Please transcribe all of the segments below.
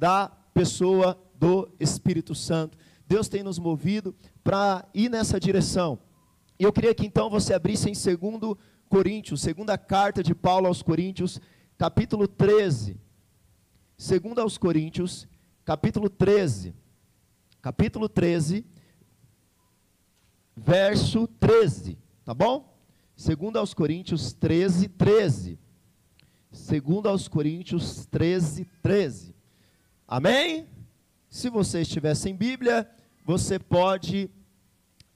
da pessoa do Espírito Santo. Deus tem nos movido para ir nessa direção. E eu queria que então você abrisse em 2 Coríntios, segunda carta de Paulo aos Coríntios, capítulo 13. Segunda aos Coríntios, capítulo 13. Capítulo 13, verso 13, tá bom? Segunda aos Coríntios 13, 13. Segunda aos Coríntios 13, 13. Amém? Se você estiver sem Bíblia, você pode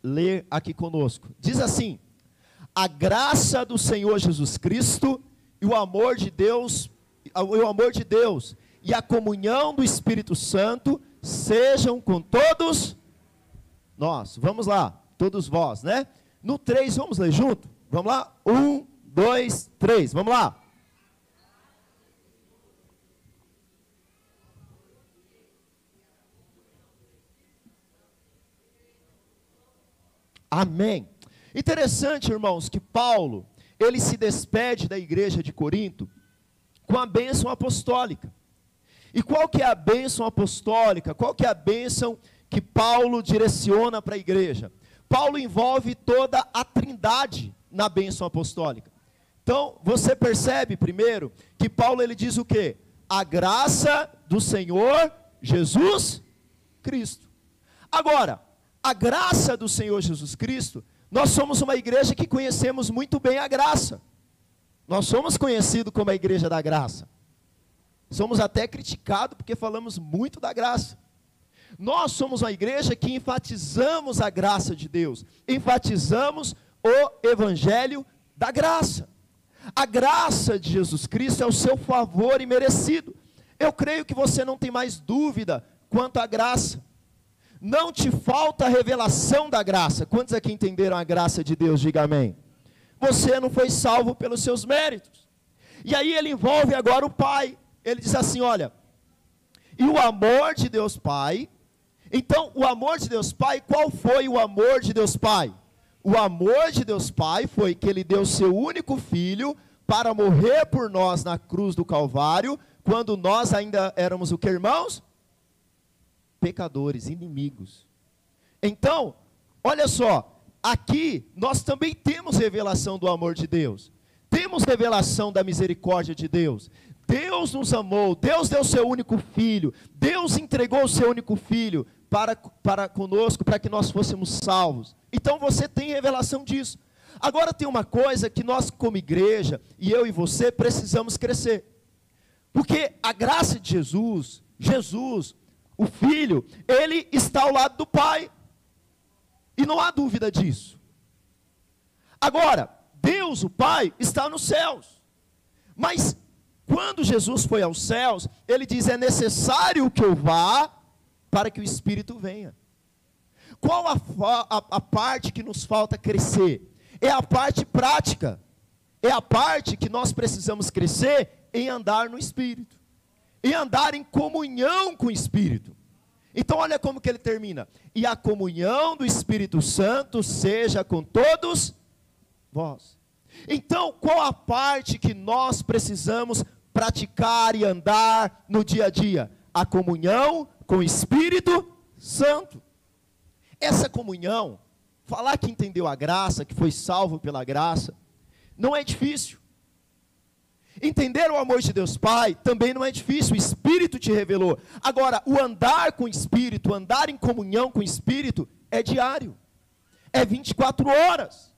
ler aqui conosco. Diz assim: A graça do Senhor Jesus Cristo e o amor de Deus, o amor de Deus e a comunhão do Espírito Santo sejam com todos nós. Vamos lá, todos vós, né? No 3, vamos ler junto? Vamos lá? 1, 2, 3, vamos lá. Amém. Interessante, irmãos, que Paulo, ele se despede da igreja de Corinto com a bênção apostólica. E qual que é a bênção apostólica? Qual que é a bênção que Paulo direciona para a igreja? Paulo envolve toda a trindade na bênção apostólica. Então, você percebe primeiro que Paulo ele diz o quê? A graça do Senhor Jesus Cristo. Agora, a graça do Senhor Jesus Cristo, nós somos uma igreja que conhecemos muito bem a graça. Nós somos conhecidos como a igreja da graça. Somos até criticados porque falamos muito da graça. Nós somos uma igreja que enfatizamos a graça de Deus, enfatizamos o evangelho da graça. A graça de Jesus Cristo é o seu favor imerecido. Eu creio que você não tem mais dúvida quanto à graça não te falta a revelação da graça. Quantos aqui entenderam a graça de Deus? Diga amém. Você não foi salvo pelos seus méritos. E aí ele envolve agora o Pai. Ele diz assim: olha, e o amor de Deus Pai. Então, o amor de Deus Pai, qual foi o amor de Deus Pai? O amor de Deus Pai foi que ele deu seu único filho para morrer por nós na cruz do Calvário, quando nós ainda éramos o que, irmãos? Pecadores, inimigos. Então, olha só, aqui nós também temos revelação do amor de Deus. Temos revelação da misericórdia de Deus. Deus nos amou, Deus deu seu único filho, Deus entregou o seu único filho para, para conosco, para que nós fôssemos salvos. Então você tem revelação disso. Agora tem uma coisa que nós, como igreja, e eu e você, precisamos crescer. Porque a graça de Jesus, Jesus, o filho, ele está ao lado do pai. E não há dúvida disso. Agora, Deus, o Pai, está nos céus. Mas quando Jesus foi aos céus, ele diz: é necessário que eu vá para que o Espírito venha. Qual a, a, a parte que nos falta crescer? É a parte prática. É a parte que nós precisamos crescer em andar no Espírito e andar em comunhão com o Espírito. Então olha como que ele termina. E a comunhão do Espírito Santo seja com todos vós. Então, qual a parte que nós precisamos praticar e andar no dia a dia? A comunhão com o Espírito Santo. Essa comunhão, falar que entendeu a graça, que foi salvo pela graça, não é difícil. Entender o amor de Deus Pai também não é difícil, o Espírito te revelou. Agora, o andar com o Espírito, andar em comunhão com o Espírito, é diário, é 24 horas.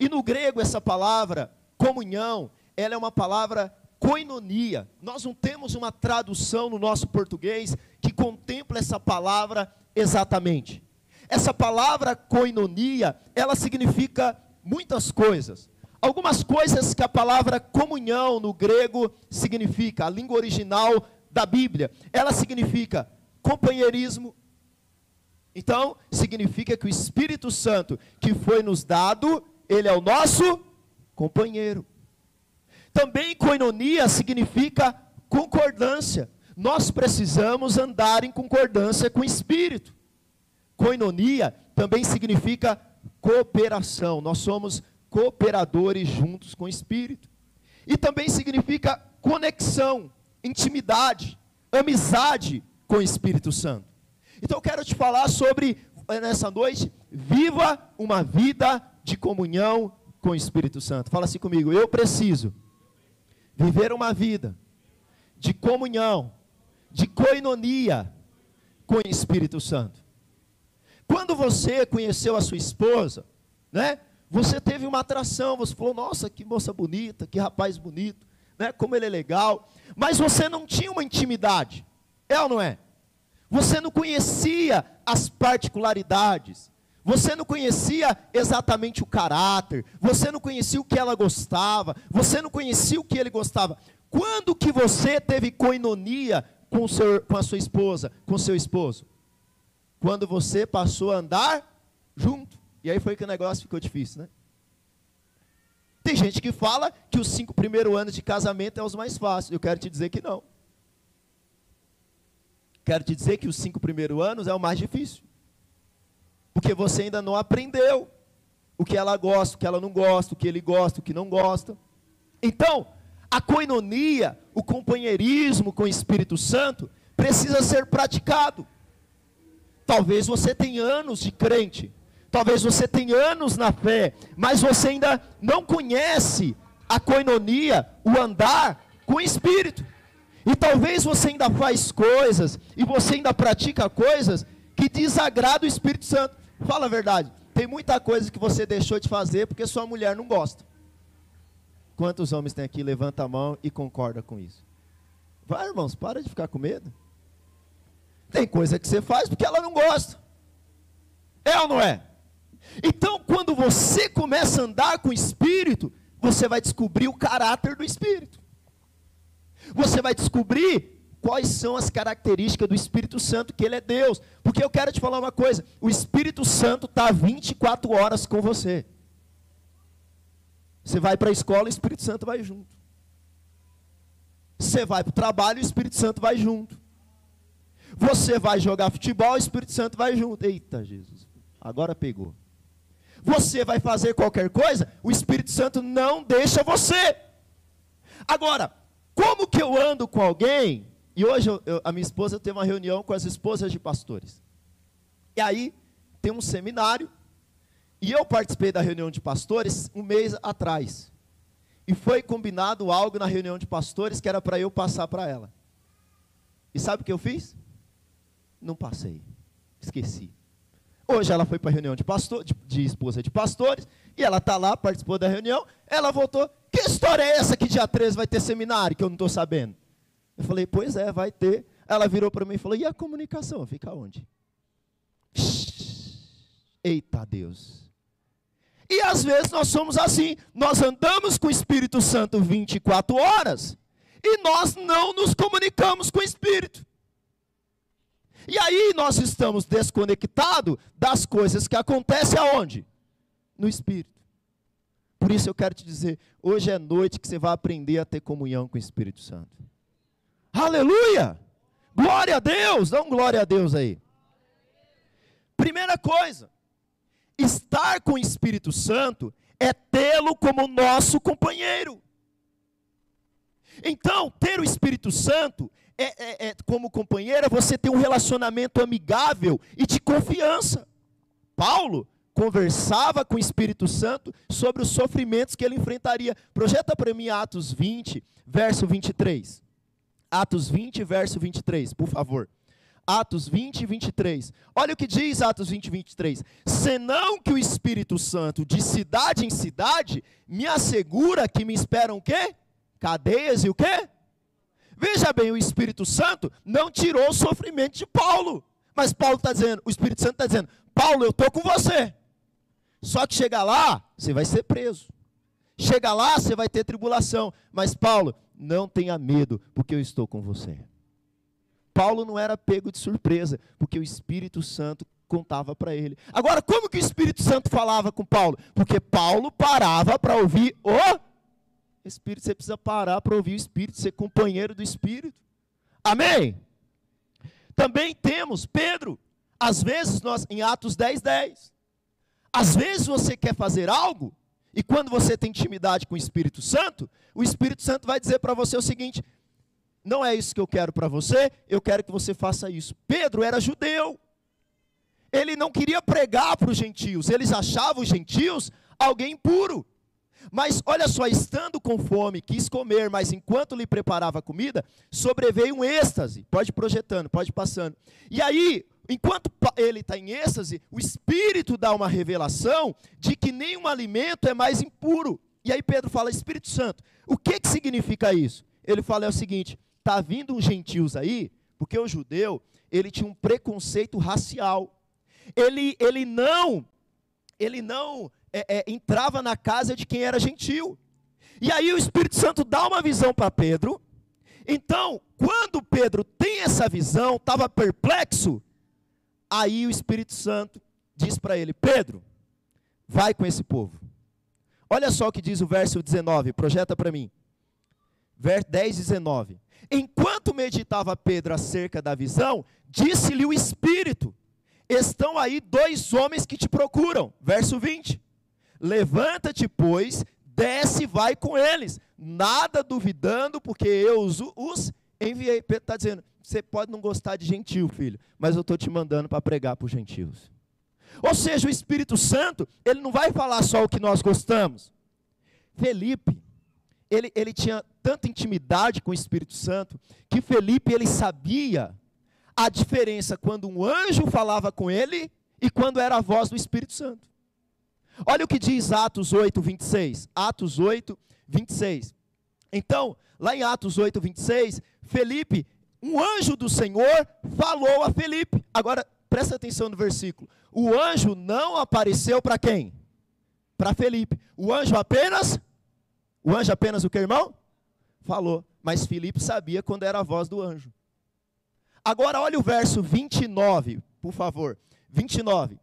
E no grego, essa palavra, comunhão, ela é uma palavra koinonia. Nós não temos uma tradução no nosso português que contempla essa palavra exatamente. Essa palavra koinonia, ela significa muitas coisas. Algumas coisas que a palavra comunhão no grego significa, a língua original da Bíblia, ela significa companheirismo. Então, significa que o Espírito Santo que foi nos dado, ele é o nosso companheiro. Também coinonia significa concordância. Nós precisamos andar em concordância com o Espírito. Coinonia também significa cooperação. Nós somos cooperadores juntos com o Espírito. E também significa conexão, intimidade, amizade com o Espírito Santo. Então eu quero te falar sobre, eh, nessa noite, viva uma vida de comunhão com o Espírito Santo. Fala assim comigo, eu preciso viver uma vida de comunhão, de coinonia com o Espírito Santo. Quando você conheceu a sua esposa, né? Você teve uma atração, você falou: "Nossa, que moça bonita, que rapaz bonito, né? Como ele é legal". Mas você não tinha uma intimidade. É ou não é? Você não conhecia as particularidades. Você não conhecia exatamente o caráter, você não conhecia o que ela gostava, você não conhecia o que ele gostava. Quando que você teve coinonia com, seu, com a sua esposa, com seu esposo? Quando você passou a andar junto. E aí foi que o negócio ficou difícil, né? Tem gente que fala que os cinco primeiros anos de casamento é os mais fáceis. Eu quero te dizer que não. Quero te dizer que os cinco primeiros anos é o mais difícil. Porque você ainda não aprendeu o que ela gosta, o que ela não gosta, o que ele gosta, o que não gosta. Então, a coinonia, o companheirismo com o Espírito Santo, precisa ser praticado. Talvez você tenha anos de crente, talvez você tenha anos na fé, mas você ainda não conhece a coinonia, o andar com o Espírito. E talvez você ainda faz coisas, e você ainda pratica coisas que desagradam o Espírito Santo. Fala a verdade. Tem muita coisa que você deixou de fazer porque sua mulher não gosta. Quantos homens tem aqui? Levanta a mão e concorda com isso. Vai, irmãos, para de ficar com medo. Tem coisa que você faz porque ela não gosta. É ou não é? Então, quando você começa a andar com o Espírito, você vai descobrir o caráter do Espírito. Você vai descobrir quais são as características do Espírito Santo, que ele é Deus. Porque eu quero te falar uma coisa: o Espírito Santo está 24 horas com você. Você vai para a escola, o Espírito Santo vai junto. Você vai para o trabalho, o Espírito Santo vai junto. Você vai jogar futebol, o Espírito Santo vai junto. Eita, Jesus, agora pegou. Você vai fazer qualquer coisa, o Espírito Santo não deixa você. Agora, como que eu ando com alguém e hoje eu, eu, a minha esposa teve uma reunião com as esposas de pastores. E aí tem um seminário. E eu participei da reunião de pastores um mês atrás. E foi combinado algo na reunião de pastores que era para eu passar para ela. E sabe o que eu fiz? Não passei. Esqueci. Hoje ela foi para a reunião de, pastor, de, de, esposa de pastores, e ela está lá, participou da reunião, ela voltou. Que história é essa que dia 13 vai ter seminário que eu não estou sabendo? Eu falei, pois é, vai ter. Ela virou para mim e falou, e a comunicação? Fica onde? Eita Deus. E às vezes nós somos assim, nós andamos com o Espírito Santo 24 horas e nós não nos comunicamos com o Espírito. E aí nós estamos desconectados das coisas que acontecem aonde? No Espírito. Por isso eu quero te dizer, hoje é noite que você vai aprender a ter comunhão com o Espírito Santo. Aleluia! Glória a Deus! Dá um glória a Deus aí. Primeira coisa, estar com o Espírito Santo é tê-lo como nosso companheiro. Então, ter o Espírito Santo é, é, é, como companheiro, é você ter um relacionamento amigável e de confiança. Paulo conversava com o Espírito Santo sobre os sofrimentos que ele enfrentaria. Projeta para mim Atos 20, verso 23. Atos 20, verso 23, por favor. Atos 20, 23. Olha o que diz Atos 20, 23. Senão que o Espírito Santo, de cidade em cidade, me assegura que me esperam o quê? Cadeias e o quê? Veja bem, o Espírito Santo não tirou o sofrimento de Paulo. Mas Paulo está dizendo, o Espírito Santo está dizendo, Paulo, eu estou com você. Só que chega lá, você vai ser preso. Chega lá, você vai ter tribulação. Mas Paulo, não tenha medo, porque eu estou com você. Paulo não era pego de surpresa, porque o Espírito Santo contava para ele. Agora, como que o Espírito Santo falava com Paulo? Porque Paulo parava para ouvir o Espírito. Você precisa parar para ouvir o Espírito, ser companheiro do Espírito. Amém? Também temos Pedro. Às vezes nós, em Atos 10, 10. Às vezes você quer fazer algo, e quando você tem intimidade com o Espírito Santo, o Espírito Santo vai dizer para você o seguinte: não é isso que eu quero para você, eu quero que você faça isso. Pedro era judeu. Ele não queria pregar para os gentios, eles achavam os gentios alguém impuro. Mas olha só, estando com fome, quis comer, mas enquanto lhe preparava a comida, sobreveio um êxtase. Pode projetando, pode passando. E aí, enquanto ele está em êxtase, o Espírito dá uma revelação de que nenhum alimento é mais impuro. E aí Pedro fala, Espírito Santo, o que, que significa isso? Ele fala é o seguinte, está vindo uns gentios aí, porque o judeu, ele tinha um preconceito racial. Ele, ele não, ele não é, é, entrava na casa de quem era gentil. E aí o Espírito Santo dá uma visão para Pedro. Então, quando Pedro tem essa visão, estava perplexo, aí o Espírito Santo diz para ele: Pedro, vai com esse povo. Olha só o que diz o verso 19, projeta para mim. Verso 10, 19. Enquanto meditava Pedro acerca da visão, disse-lhe o Espírito: Estão aí dois homens que te procuram. Verso 20. Levanta-te, pois, desce e vai com eles, nada duvidando, porque eu os, os enviei. Pedro está dizendo: você pode não gostar de gentil, filho, mas eu estou te mandando para pregar para os gentios. Ou seja, o Espírito Santo, ele não vai falar só o que nós gostamos. Felipe, ele, ele tinha tanta intimidade com o Espírito Santo, que Felipe, ele sabia a diferença quando um anjo falava com ele e quando era a voz do Espírito Santo. Olha o que diz Atos 8, 26. Atos 8, 26. Então, lá em Atos 8, 26, Felipe, um anjo do Senhor falou a Felipe. Agora, presta atenção no versículo. O anjo não apareceu para quem? Para Felipe. O anjo apenas, o anjo apenas o que, irmão? Falou. Mas Felipe sabia quando era a voz do anjo. Agora olha o verso 29, por favor. 29.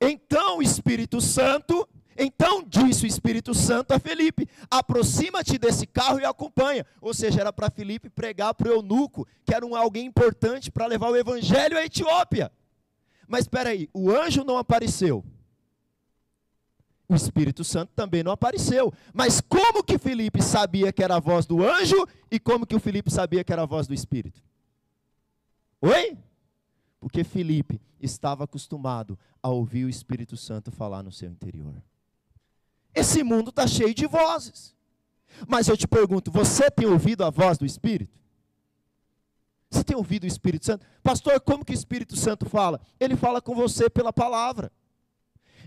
Então o Espírito Santo, então disse o Espírito Santo a Felipe: aproxima-te desse carro e acompanha. Ou seja, era para Felipe pregar para o eunuco, que era um alguém importante para levar o evangelho à Etiópia. Mas espera aí, o anjo não apareceu. O Espírito Santo também não apareceu. Mas como que Felipe sabia que era a voz do anjo e como que o Felipe sabia que era a voz do Espírito? Oi? Porque Felipe estava acostumado a ouvir o Espírito Santo falar no seu interior. Esse mundo está cheio de vozes. Mas eu te pergunto: você tem ouvido a voz do Espírito? Você tem ouvido o Espírito Santo? Pastor, como que o Espírito Santo fala? Ele fala com você pela palavra.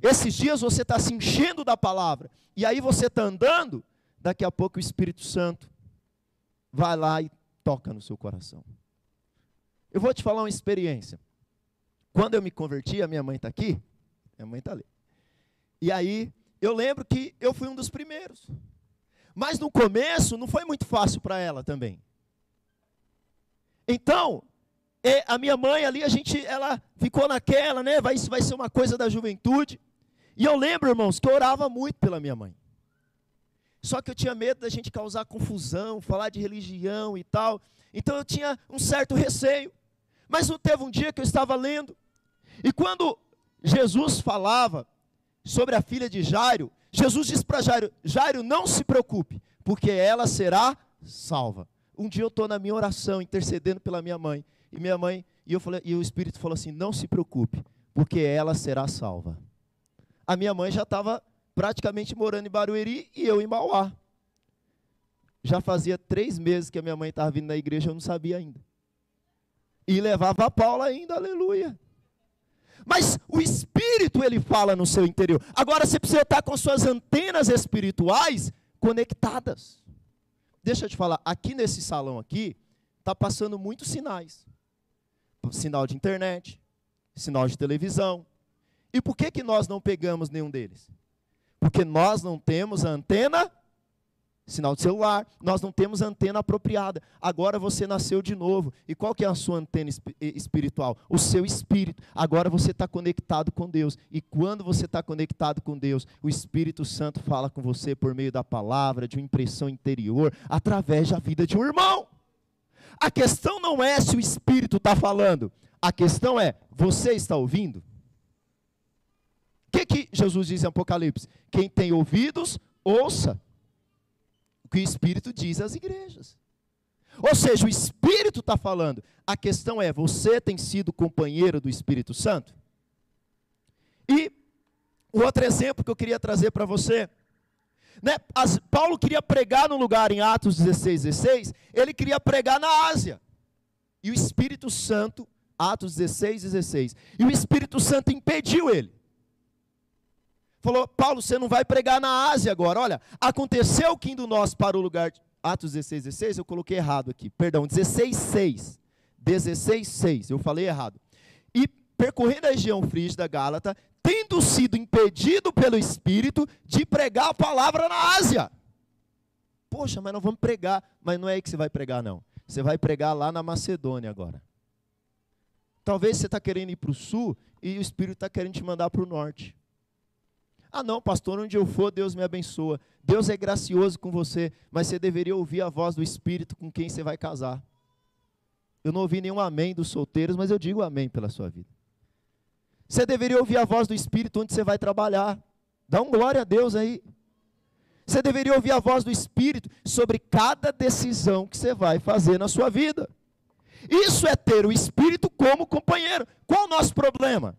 Esses dias você está se enchendo da palavra. E aí você está andando, daqui a pouco o Espírito Santo vai lá e toca no seu coração. Eu vou te falar uma experiência. Quando eu me converti, a minha mãe está aqui, minha mãe está ali. E aí, eu lembro que eu fui um dos primeiros. Mas no começo, não foi muito fácil para ela também. Então, a minha mãe ali, a gente, ela ficou naquela, né? Vai, isso vai ser uma coisa da juventude. E eu lembro, irmãos, que eu orava muito pela minha mãe. Só que eu tinha medo da gente causar confusão, falar de religião e tal. Então eu tinha um certo receio. Mas não teve um dia que eu estava lendo, e quando Jesus falava sobre a filha de Jairo, Jesus disse para Jairo: Jairo, não se preocupe, porque ela será salva. Um dia eu estou na minha oração, intercedendo pela minha mãe, e minha mãe, e, eu falei, e o Espírito falou assim: não se preocupe, porque ela será salva. A minha mãe já estava praticamente morando em Barueri e eu em Mauá. Já fazia três meses que a minha mãe estava vindo na igreja, eu não sabia ainda. E levava a Paula ainda, aleluia. Mas o Espírito, ele fala no seu interior. Agora você precisa estar com suas antenas espirituais conectadas. Deixa eu te falar, aqui nesse salão aqui, está passando muitos sinais. Sinal de internet, sinal de televisão. E por que, que nós não pegamos nenhum deles? Porque nós não temos a antena sinal de celular, nós não temos antena apropriada. Agora você nasceu de novo. E qual que é a sua antena espiritual? O seu espírito. Agora você está conectado com Deus. E quando você está conectado com Deus, o Espírito Santo fala com você por meio da palavra, de uma impressão interior, através da vida de um irmão. A questão não é se o Espírito está falando. A questão é, você está ouvindo? O que, que Jesus diz em Apocalipse? Quem tem ouvidos, ouça que o Espírito diz às igrejas. Ou seja, o Espírito está falando. A questão é: você tem sido companheiro do Espírito Santo? E o outro exemplo que eu queria trazer para você. Né, as, Paulo queria pregar num lugar em Atos 16, 16, ele queria pregar na Ásia. E o Espírito Santo, Atos 16, 16, e o Espírito Santo impediu ele. Falou, Paulo, você não vai pregar na Ásia agora. Olha, aconteceu que indo nós para o lugar, Atos 16, 16, eu coloquei errado aqui, perdão, 16, 6. 16, 6, eu falei errado. E percorrendo a região frígida, Gálata, tendo sido impedido pelo Espírito de pregar a palavra na Ásia. Poxa, mas não vamos pregar. Mas não é aí que você vai pregar, não. Você vai pregar lá na Macedônia agora. Talvez você está querendo ir para o sul e o Espírito está querendo te mandar para o norte. Ah, não, pastor, onde eu for, Deus me abençoa. Deus é gracioso com você, mas você deveria ouvir a voz do Espírito com quem você vai casar. Eu não ouvi nenhum amém dos solteiros, mas eu digo amém pela sua vida. Você deveria ouvir a voz do Espírito onde você vai trabalhar. Dá um glória a Deus aí. Você deveria ouvir a voz do Espírito sobre cada decisão que você vai fazer na sua vida. Isso é ter o Espírito como companheiro. Qual o nosso problema?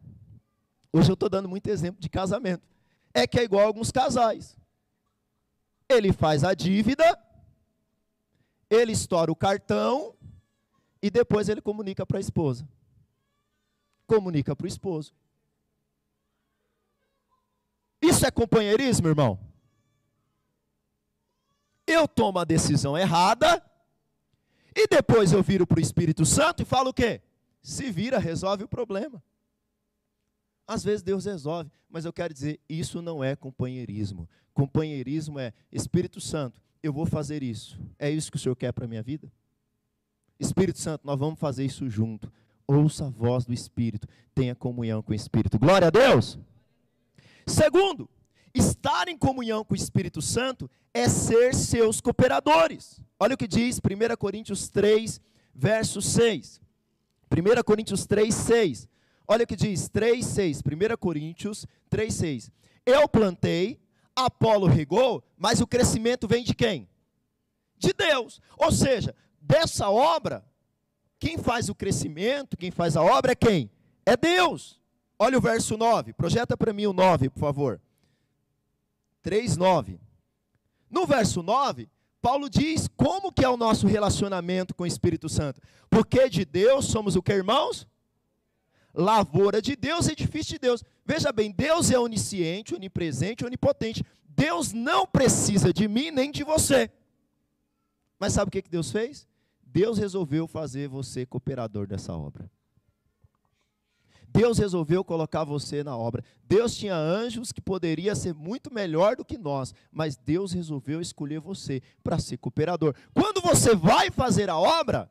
Hoje eu estou dando muito exemplo de casamento. É que é igual a alguns casais. Ele faz a dívida, ele estoura o cartão e depois ele comunica para a esposa. Comunica para o esposo. Isso é companheirismo, irmão? Eu tomo a decisão errada e depois eu viro para o Espírito Santo e falo o quê? Se vira, resolve o problema. Às vezes Deus resolve, mas eu quero dizer, isso não é companheirismo. Companheirismo é Espírito Santo, eu vou fazer isso. É isso que o Senhor quer para a minha vida? Espírito Santo, nós vamos fazer isso junto. Ouça a voz do Espírito, tenha comunhão com o Espírito. Glória a Deus! Segundo, estar em comunhão com o Espírito Santo é ser seus cooperadores. Olha o que diz 1 Coríntios 3, verso 6. 1 Coríntios 3, 6. Olha o que diz 3, 6. 1 Coríntios 3, 6. Eu plantei, Apolo regou, mas o crescimento vem de quem? De Deus. Ou seja, dessa obra, quem faz o crescimento, quem faz a obra é quem? É Deus. Olha o verso 9, projeta para mim o 9, por favor. 3, 9. No verso 9, Paulo diz como que é o nosso relacionamento com o Espírito Santo. Porque de Deus somos o que, irmãos? Lavoura de Deus, edifício de Deus. Veja bem, Deus é onisciente, onipresente, onipotente. Deus não precisa de mim nem de você. Mas sabe o que Deus fez? Deus resolveu fazer você cooperador dessa obra. Deus resolveu colocar você na obra. Deus tinha anjos que poderia ser muito melhor do que nós, mas Deus resolveu escolher você para ser cooperador. Quando você vai fazer a obra,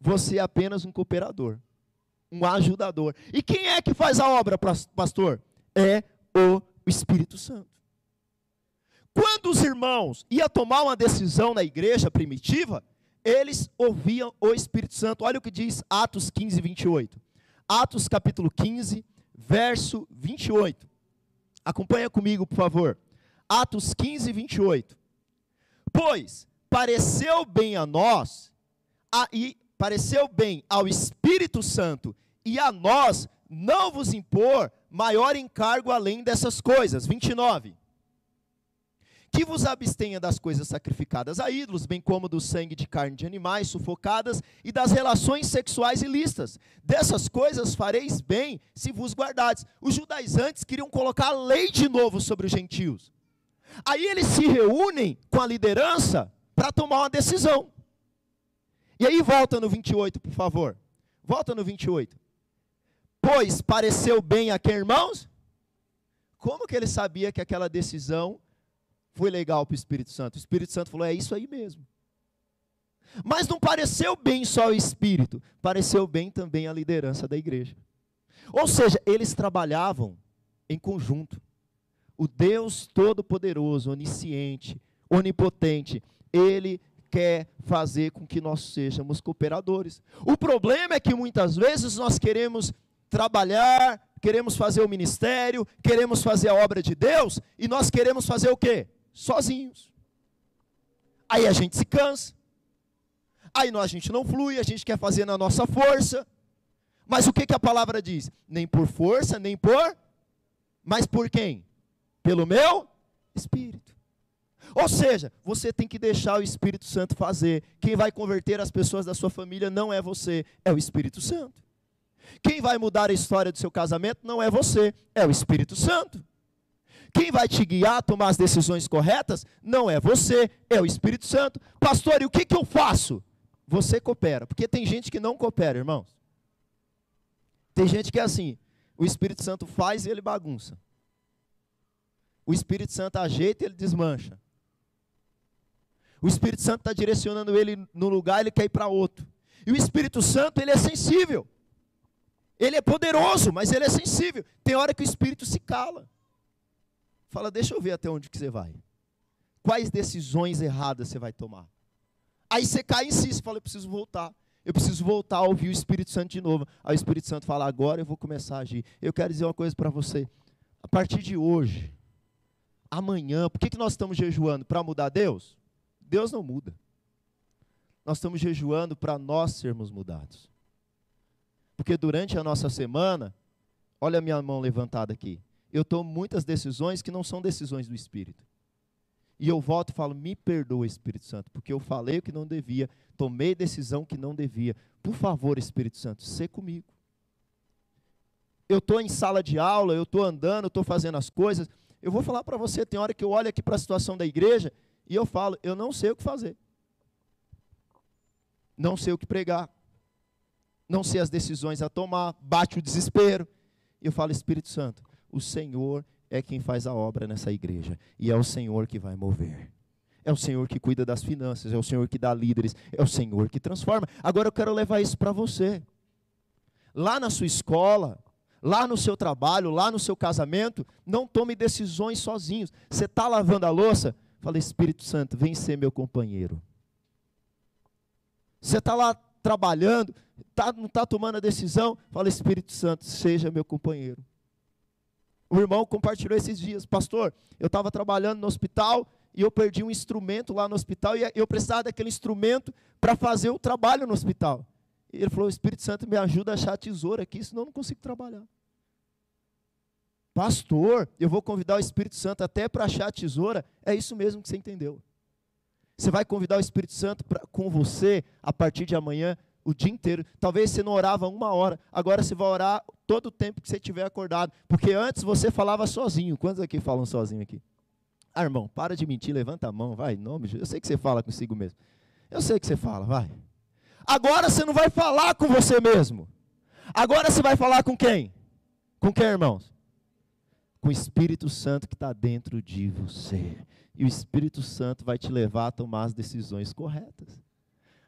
você é apenas um cooperador, um ajudador. E quem é que faz a obra, pastor? É o Espírito Santo. Quando os irmãos iam tomar uma decisão na igreja primitiva, eles ouviam o Espírito Santo. Olha o que diz Atos 15, 28. Atos capítulo 15, verso 28. Acompanha comigo, por favor. Atos 15, 28. Pois pareceu bem a nós, a, e pareceu bem ao Espírito Santo e a nós não vos impor maior encargo além dessas coisas. 29 que vos abstenha das coisas sacrificadas a ídolos, bem como do sangue de carne de animais sufocadas e das relações sexuais ilícitas. Dessas coisas fareis bem se vos guardares. Os judaizantes queriam colocar a lei de novo sobre os gentios. Aí eles se reúnem com a liderança para tomar uma decisão. E aí volta no 28, por favor. Volta no 28. Pois pareceu bem a quem, irmãos? Como que ele sabia que aquela decisão foi legal para o Espírito Santo. O Espírito Santo falou: é isso aí mesmo. Mas não pareceu bem só o Espírito, pareceu bem também a liderança da igreja. Ou seja, eles trabalhavam em conjunto. O Deus Todo-Poderoso, onisciente, onipotente, ele quer fazer com que nós sejamos cooperadores. O problema é que muitas vezes nós queremos trabalhar, queremos fazer o ministério, queremos fazer a obra de Deus e nós queremos fazer o quê? sozinhos. Aí a gente se cansa. Aí a gente não flui, a gente quer fazer na nossa força. Mas o que, que a palavra diz? Nem por força, nem por. Mas por quem? Pelo meu Espírito. Ou seja, você tem que deixar o Espírito Santo fazer. Quem vai converter as pessoas da sua família não é você, é o Espírito Santo. Quem vai mudar a história do seu casamento não é você, é o Espírito Santo. Quem vai te guiar a tomar as decisões corretas não é você, é o Espírito Santo. Pastor, e o que, que eu faço? Você coopera, porque tem gente que não coopera, irmãos. Tem gente que é assim, o Espírito Santo faz e ele bagunça. O Espírito Santo ajeita e ele desmancha. O Espírito Santo está direcionando ele no lugar, ele quer ir para outro. E o Espírito Santo, ele é sensível. Ele é poderoso, mas ele é sensível. Tem hora que o Espírito se cala. Fala, deixa eu ver até onde que você vai. Quais decisões erradas você vai tomar? Aí você cai em si, você fala, eu preciso voltar. Eu preciso voltar a ouvir o Espírito Santo de novo. Aí o Espírito Santo fala, agora eu vou começar a agir. Eu quero dizer uma coisa para você. A partir de hoje, amanhã, por que, que nós estamos jejuando? Para mudar Deus? Deus não muda. Nós estamos jejuando para nós sermos mudados. Porque durante a nossa semana, olha a minha mão levantada aqui eu tomo muitas decisões que não são decisões do Espírito. E eu volto e falo: me perdoa, Espírito Santo, porque eu falei o que não devia, tomei decisão que não devia. Por favor, Espírito Santo, sê comigo. Eu estou em sala de aula, eu estou andando, estou fazendo as coisas. Eu vou falar para você: tem hora que eu olho aqui para a situação da igreja e eu falo: eu não sei o que fazer. Não sei o que pregar. Não sei as decisões a tomar. Bate o desespero. E eu falo: Espírito Santo, o Senhor é quem faz a obra nessa igreja e é o Senhor que vai mover. É o Senhor que cuida das finanças, é o Senhor que dá líderes, é o Senhor que transforma. Agora eu quero levar isso para você. Lá na sua escola, lá no seu trabalho, lá no seu casamento, não tome decisões sozinhos. Você está lavando a louça? Fala, Espírito Santo, vem ser meu companheiro. Você está lá trabalhando, tá, não está tomando a decisão? Fala, Espírito Santo, seja meu companheiro. O irmão compartilhou esses dias, pastor, eu estava trabalhando no hospital e eu perdi um instrumento lá no hospital e eu precisava daquele instrumento para fazer o trabalho no hospital. E ele falou: Espírito Santo me ajuda a achar a tesoura aqui, senão eu não consigo trabalhar. Pastor, eu vou convidar o Espírito Santo até para achar a tesoura. É isso mesmo que você entendeu. Você vai convidar o Espírito Santo pra, com você a partir de amanhã o dia inteiro. Talvez você não orava uma hora, agora você vai orar todo o tempo que você estiver acordado. Porque antes você falava sozinho. Quantos aqui falam sozinho aqui? Ah, irmão, para de mentir, levanta a mão, vai, nome de Eu sei que você fala consigo mesmo. Eu sei que você fala, vai. Agora você não vai falar com você mesmo. Agora você vai falar com quem? Com quem, irmãos? Com o Espírito Santo que está dentro de você. E o Espírito Santo vai te levar a tomar as decisões corretas.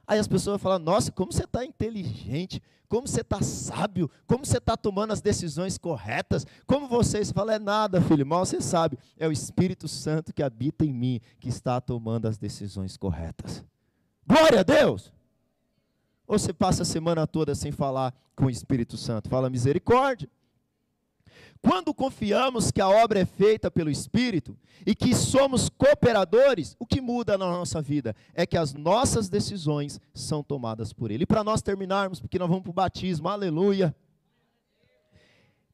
Aí as pessoas falam: Nossa, como você está inteligente, como você está sábio, como você está tomando as decisões corretas, como você. Você fala: É nada, filho, mal você sabe. É o Espírito Santo que habita em mim que está tomando as decisões corretas. Glória a Deus! Ou você passa a semana toda sem falar com o Espírito Santo? Fala misericórdia. Quando confiamos que a obra é feita pelo Espírito e que somos cooperadores, o que muda na nossa vida é que as nossas decisões são tomadas por Ele. E para nós terminarmos, porque nós vamos para o batismo, aleluia.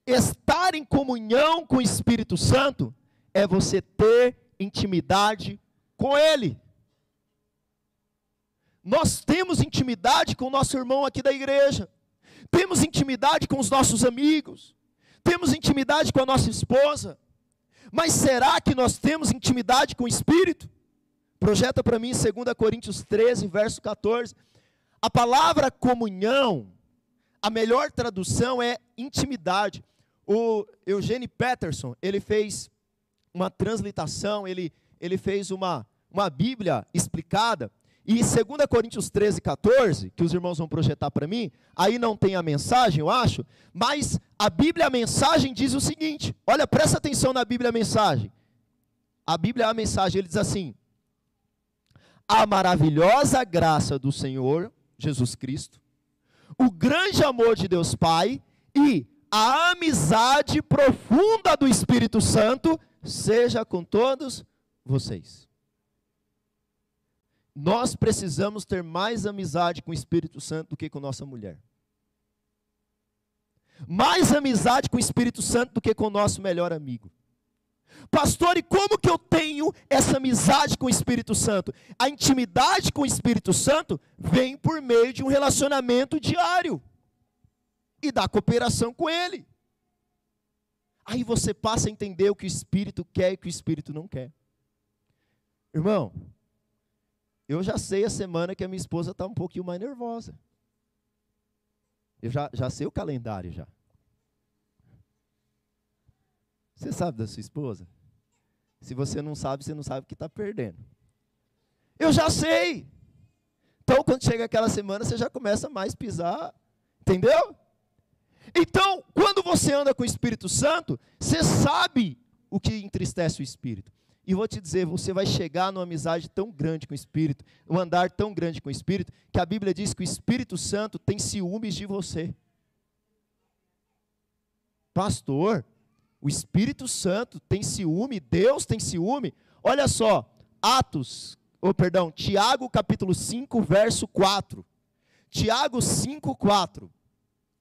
Estar em comunhão com o Espírito Santo é você ter intimidade com Ele. Nós temos intimidade com o nosso irmão aqui da igreja, temos intimidade com os nossos amigos temos intimidade com a nossa esposa, mas será que nós temos intimidade com o Espírito? Projeta para mim 2 Coríntios 13, verso 14. A palavra comunhão, a melhor tradução é intimidade. O Eugene Peterson, ele fez uma translitação, ele, ele fez uma, uma Bíblia explicada, e 2 Coríntios 13, 14, que os irmãos vão projetar para mim, aí não tem a mensagem, eu acho, mas a Bíblia, a mensagem diz o seguinte: olha, presta atenção na Bíblia, a mensagem. A Bíblia, a mensagem, ele diz assim: A maravilhosa graça do Senhor Jesus Cristo, o grande amor de Deus Pai e a amizade profunda do Espírito Santo seja com todos vocês. Nós precisamos ter mais amizade com o Espírito Santo do que com nossa mulher. Mais amizade com o Espírito Santo do que com o nosso melhor amigo. Pastor, e como que eu tenho essa amizade com o Espírito Santo? A intimidade com o Espírito Santo vem por meio de um relacionamento diário e da cooperação com Ele. Aí você passa a entender o que o Espírito quer e o que o Espírito não quer. Irmão, eu já sei a semana que a minha esposa está um pouquinho mais nervosa. Eu já, já sei o calendário já. Você sabe da sua esposa? Se você não sabe, você não sabe que está perdendo. Eu já sei. Então, quando chega aquela semana, você já começa mais a pisar. Entendeu? Então, quando você anda com o Espírito Santo, você sabe o que entristece o Espírito. E vou te dizer, você vai chegar numa amizade tão grande com o Espírito, um andar tão grande com o Espírito, que a Bíblia diz que o Espírito Santo tem ciúmes de você. Pastor, o Espírito Santo tem ciúme, Deus tem ciúme. Olha só, Atos, ou oh, perdão, Tiago capítulo 5, verso 4. Tiago 5, 4.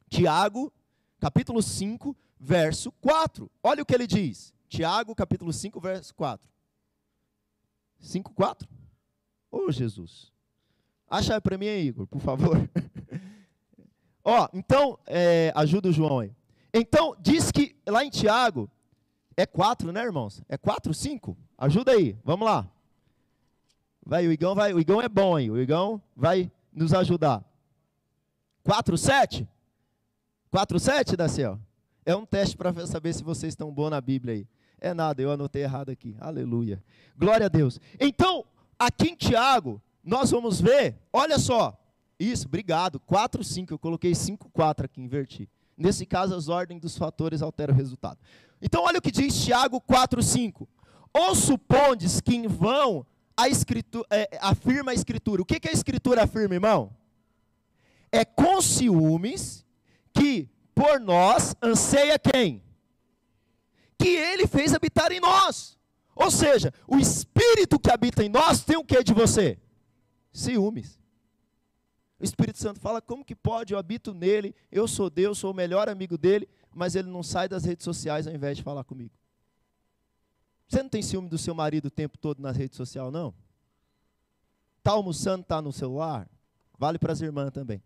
Tiago, capítulo 5, verso 4. Olha o que ele diz. Tiago, capítulo 5, verso 4. 5, 4? Ô Jesus. Acha para mim aí, Igor, por favor. Ó, então, é, ajuda o João aí. Então, diz que lá em Tiago, é quatro, né, irmãos? É quatro, cinco? Ajuda aí, vamos lá. Vai, o Igão vai, o Igão é bom aí, o Igão vai nos ajudar. Quatro, sete? Quatro, sete, Daciel? É um teste para saber se vocês estão bons na Bíblia aí. É nada, eu anotei errado aqui. Aleluia. Glória a Deus. Então, aqui em Tiago, nós vamos ver, olha só. Isso, obrigado. 4, 5. Eu coloquei 5, 4 aqui, inverti. Nesse caso, as ordens dos fatores alteram o resultado. Então, olha o que diz Tiago 4,5. Ou supondes que em vão a escritura, é, afirma a Escritura. O que, que a Escritura afirma, irmão? É com ciúmes que por nós anseia quem? Que ele fez habitar em nós. Ou seja, o Espírito que habita em nós tem o que de você? Ciúmes. O Espírito Santo fala: como que pode? Eu habito nele, eu sou Deus, sou o melhor amigo dele, mas ele não sai das redes sociais ao invés de falar comigo. Você não tem ciúme do seu marido o tempo todo nas redes sociais, não? Está almoçando, está no celular? Vale para as irmãs também.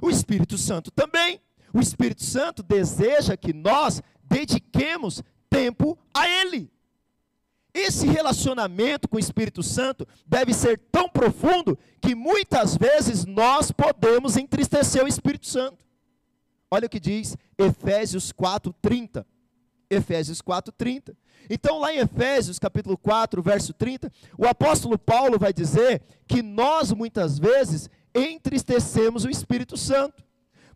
O Espírito Santo também. O Espírito Santo deseja que nós dediquemos tempo a Ele. Esse relacionamento com o Espírito Santo deve ser tão profundo que muitas vezes nós podemos entristecer o Espírito Santo. Olha o que diz Efésios 4:30. Efésios 4:30. Então, lá em Efésios, capítulo 4, verso 30, o apóstolo Paulo vai dizer que nós muitas vezes entristecemos o Espírito Santo.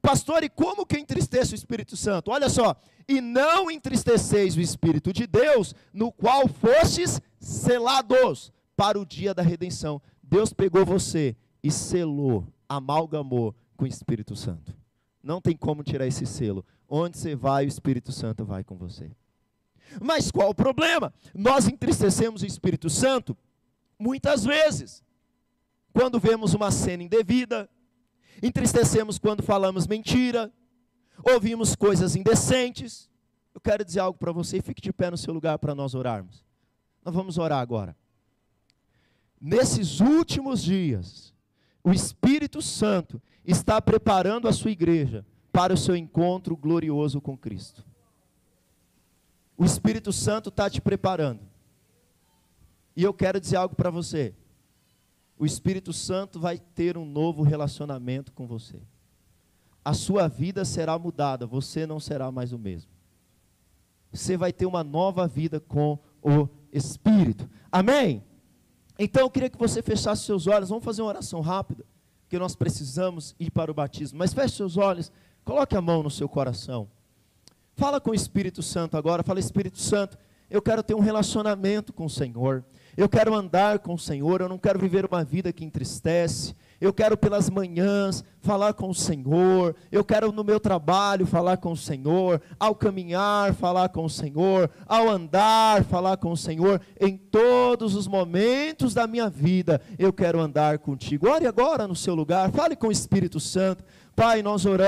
Pastor, e como que entristece o Espírito Santo? Olha só, e não entristeceis o Espírito de Deus, no qual fostes selados para o dia da redenção. Deus pegou você e selou, amalgamou com o Espírito Santo. Não tem como tirar esse selo. Onde você vai, o Espírito Santo vai com você. Mas qual o problema? Nós entristecemos o Espírito Santo muitas vezes. Quando vemos uma cena indevida, entristecemos quando falamos mentira, ouvimos coisas indecentes. Eu quero dizer algo para você, fique de pé no seu lugar para nós orarmos. Nós vamos orar agora. Nesses últimos dias, o Espírito Santo está preparando a sua igreja para o seu encontro glorioso com Cristo. O Espírito Santo está te preparando. E eu quero dizer algo para você o Espírito Santo vai ter um novo relacionamento com você. A sua vida será mudada, você não será mais o mesmo. Você vai ter uma nova vida com o Espírito. Amém? Então eu queria que você fechasse seus olhos. Vamos fazer uma oração rápida, porque nós precisamos ir para o batismo. Mas feche seus olhos, coloque a mão no seu coração. Fala com o Espírito Santo agora. Fala, Espírito Santo, eu quero ter um relacionamento com o Senhor. Eu quero andar com o Senhor, eu não quero viver uma vida que entristece, eu quero pelas manhãs falar com o Senhor, eu quero no meu trabalho falar com o Senhor, ao caminhar falar com o Senhor, ao andar falar com o Senhor, em todos os momentos da minha vida eu quero andar contigo. Ore agora no seu lugar, fale com o Espírito Santo. Pai, nós oramos